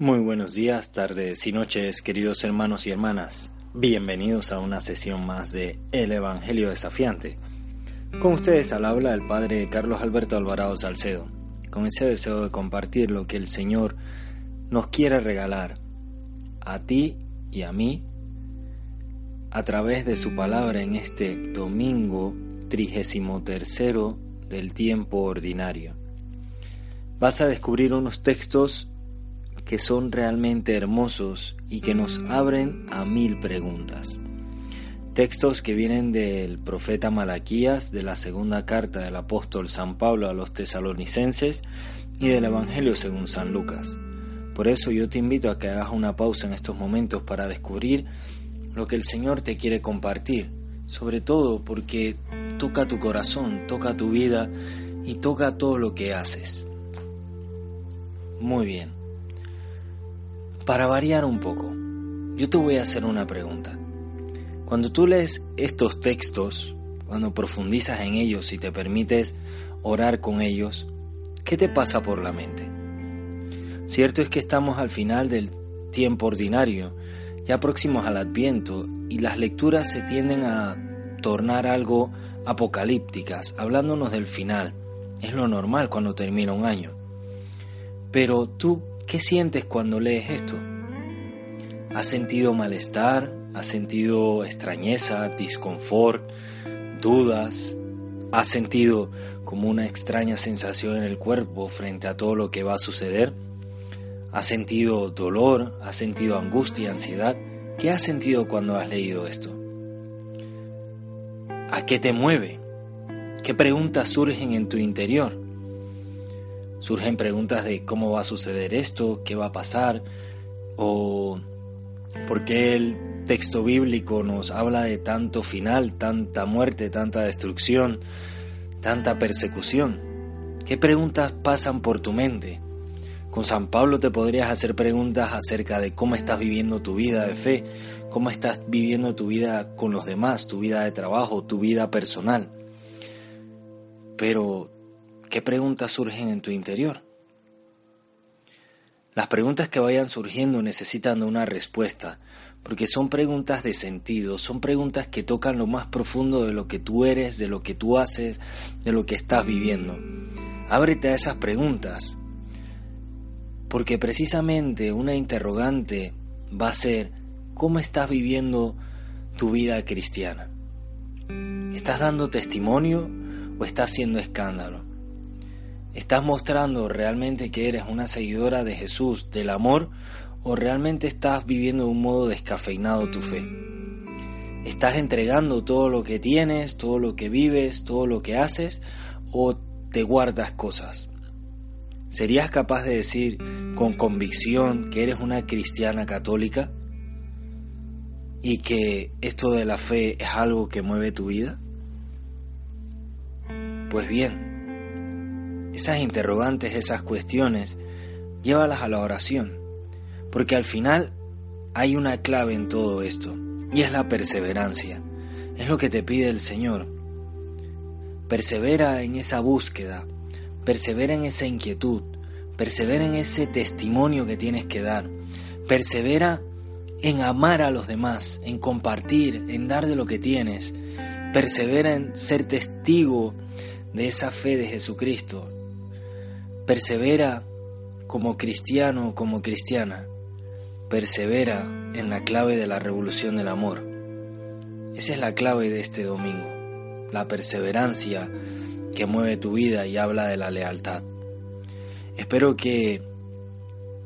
Muy buenos días, tardes y noches, queridos hermanos y hermanas. Bienvenidos a una sesión más de El Evangelio Desafiante. Con ustedes al habla el Padre Carlos Alberto Alvarado Salcedo, con ese deseo de compartir lo que el Señor nos quiere regalar a ti y a mí a través de su palabra en este domingo trigésimo tercero del tiempo ordinario. Vas a descubrir unos textos que son realmente hermosos y que nos abren a mil preguntas. Textos que vienen del profeta Malaquías, de la segunda carta del apóstol San Pablo a los tesalonicenses y del Evangelio según San Lucas. Por eso yo te invito a que hagas una pausa en estos momentos para descubrir lo que el Señor te quiere compartir, sobre todo porque toca tu corazón, toca tu vida y toca todo lo que haces. Muy bien. Para variar un poco, yo te voy a hacer una pregunta. Cuando tú lees estos textos, cuando profundizas en ellos y te permites orar con ellos, ¿qué te pasa por la mente? Cierto es que estamos al final del tiempo ordinario, ya próximos al adviento, y las lecturas se tienden a tornar algo apocalípticas, hablándonos del final. Es lo normal cuando termina un año. Pero tú, ¿Qué sientes cuando lees esto? ¿Has sentido malestar? ¿Has sentido extrañeza, disconfort, dudas? ¿Has sentido como una extraña sensación en el cuerpo frente a todo lo que va a suceder? ¿Has sentido dolor? ¿Has sentido angustia, ansiedad? ¿Qué has sentido cuando has leído esto? ¿A qué te mueve? ¿Qué preguntas surgen en tu interior? Surgen preguntas de cómo va a suceder esto, qué va a pasar, o por qué el texto bíblico nos habla de tanto final, tanta muerte, tanta destrucción, tanta persecución. ¿Qué preguntas pasan por tu mente? Con San Pablo te podrías hacer preguntas acerca de cómo estás viviendo tu vida de fe, cómo estás viviendo tu vida con los demás, tu vida de trabajo, tu vida personal. Pero ¿Qué preguntas surgen en tu interior? Las preguntas que vayan surgiendo necesitan una respuesta, porque son preguntas de sentido, son preguntas que tocan lo más profundo de lo que tú eres, de lo que tú haces, de lo que estás viviendo. Ábrete a esas preguntas, porque precisamente una interrogante va a ser, ¿cómo estás viviendo tu vida cristiana? ¿Estás dando testimonio o estás haciendo escándalo? ¿Estás mostrando realmente que eres una seguidora de Jesús, del amor, o realmente estás viviendo de un modo descafeinado tu fe? ¿Estás entregando todo lo que tienes, todo lo que vives, todo lo que haces, o te guardas cosas? ¿Serías capaz de decir con convicción que eres una cristiana católica? ¿Y que esto de la fe es algo que mueve tu vida? Pues bien, esas interrogantes, esas cuestiones, llévalas a la oración, porque al final hay una clave en todo esto, y es la perseverancia. Es lo que te pide el Señor. Persevera en esa búsqueda, persevera en esa inquietud, persevera en ese testimonio que tienes que dar, persevera en amar a los demás, en compartir, en dar de lo que tienes, persevera en ser testigo de esa fe de Jesucristo, persevera como cristiano o como cristiana, persevera en la clave de la revolución del amor. Esa es la clave de este domingo, la perseverancia que mueve tu vida y habla de la lealtad. Espero que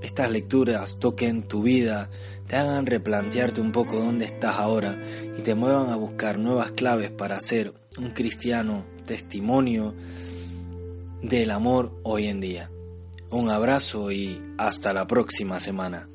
estas lecturas toquen tu vida, te hagan replantearte un poco dónde estás ahora y te muevan a buscar nuevas claves para ser un cristiano testimonio del amor hoy en día. Un abrazo y hasta la próxima semana.